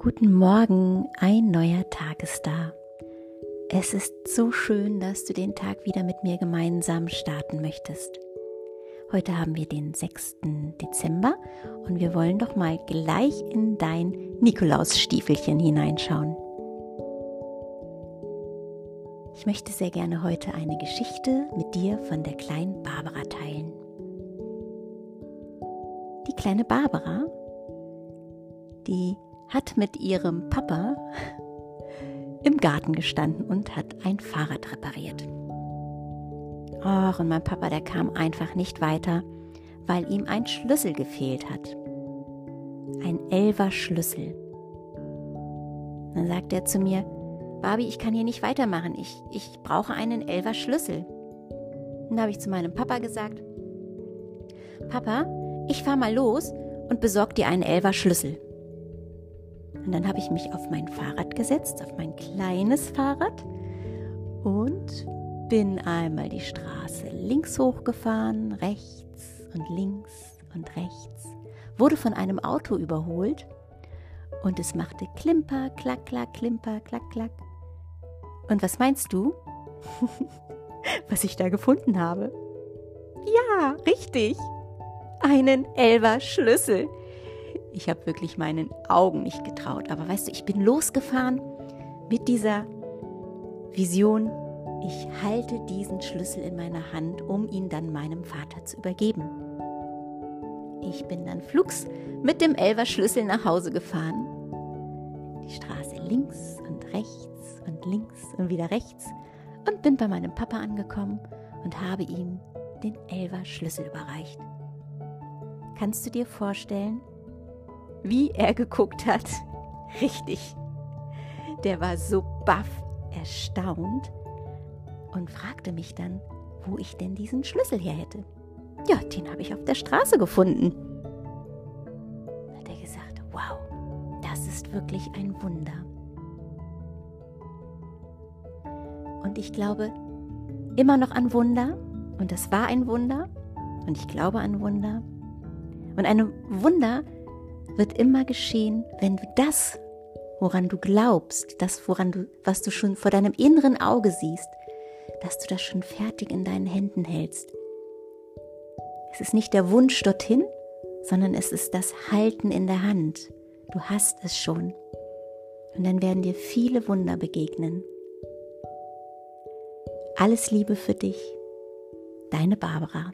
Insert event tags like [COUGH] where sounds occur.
Guten Morgen, ein neuer Tag ist da. Es ist so schön, dass du den Tag wieder mit mir gemeinsam starten möchtest. Heute haben wir den 6. Dezember und wir wollen doch mal gleich in dein Nikolausstiefelchen hineinschauen. Ich möchte sehr gerne heute eine Geschichte mit dir von der kleinen Barbara teilen. Die kleine Barbara, die hat mit ihrem Papa im Garten gestanden und hat ein Fahrrad repariert. Och, und mein Papa, der kam einfach nicht weiter, weil ihm ein Schlüssel gefehlt hat. Ein Elver Schlüssel. Dann sagt er zu mir, Barbie, ich kann hier nicht weitermachen. Ich, ich brauche einen Elver Schlüssel. Dann habe ich zu meinem Papa gesagt, Papa, ich fahr mal los und besorg dir einen Elver Schlüssel. Und dann habe ich mich auf mein Fahrrad gesetzt, auf mein kleines Fahrrad und bin einmal die Straße links hochgefahren, rechts und links und rechts, wurde von einem Auto überholt und es machte Klimper, klack, klack, Klimper, klack, klack. Und was meinst du? [LAUGHS] was ich da gefunden habe? Ja, richtig. Einen Elver Schlüssel. Ich habe wirklich meinen Augen nicht getraut. Aber weißt du, ich bin losgefahren mit dieser Vision, ich halte diesen Schlüssel in meiner Hand, um ihn dann meinem Vater zu übergeben. Ich bin dann flugs mit dem Elver Schlüssel nach Hause gefahren. Die Straße links und rechts und links und wieder rechts und bin bei meinem Papa angekommen und habe ihm den Elver Schlüssel überreicht. Kannst du dir vorstellen, wie er geguckt hat. [LAUGHS] Richtig. Der war so baff erstaunt und fragte mich dann, wo ich denn diesen Schlüssel her hätte. Ja, den habe ich auf der Straße gefunden. Hat er gesagt, wow, das ist wirklich ein Wunder. Und ich glaube immer noch an Wunder. Und das war ein Wunder. Und ich glaube an Wunder. Und ein Wunder wird immer geschehen, wenn du das, woran du glaubst, das, woran du, was du schon vor deinem inneren Auge siehst, dass du das schon fertig in deinen Händen hältst. Es ist nicht der Wunsch dorthin, sondern es ist das Halten in der Hand. Du hast es schon. Und dann werden dir viele Wunder begegnen. Alles Liebe für dich, deine Barbara.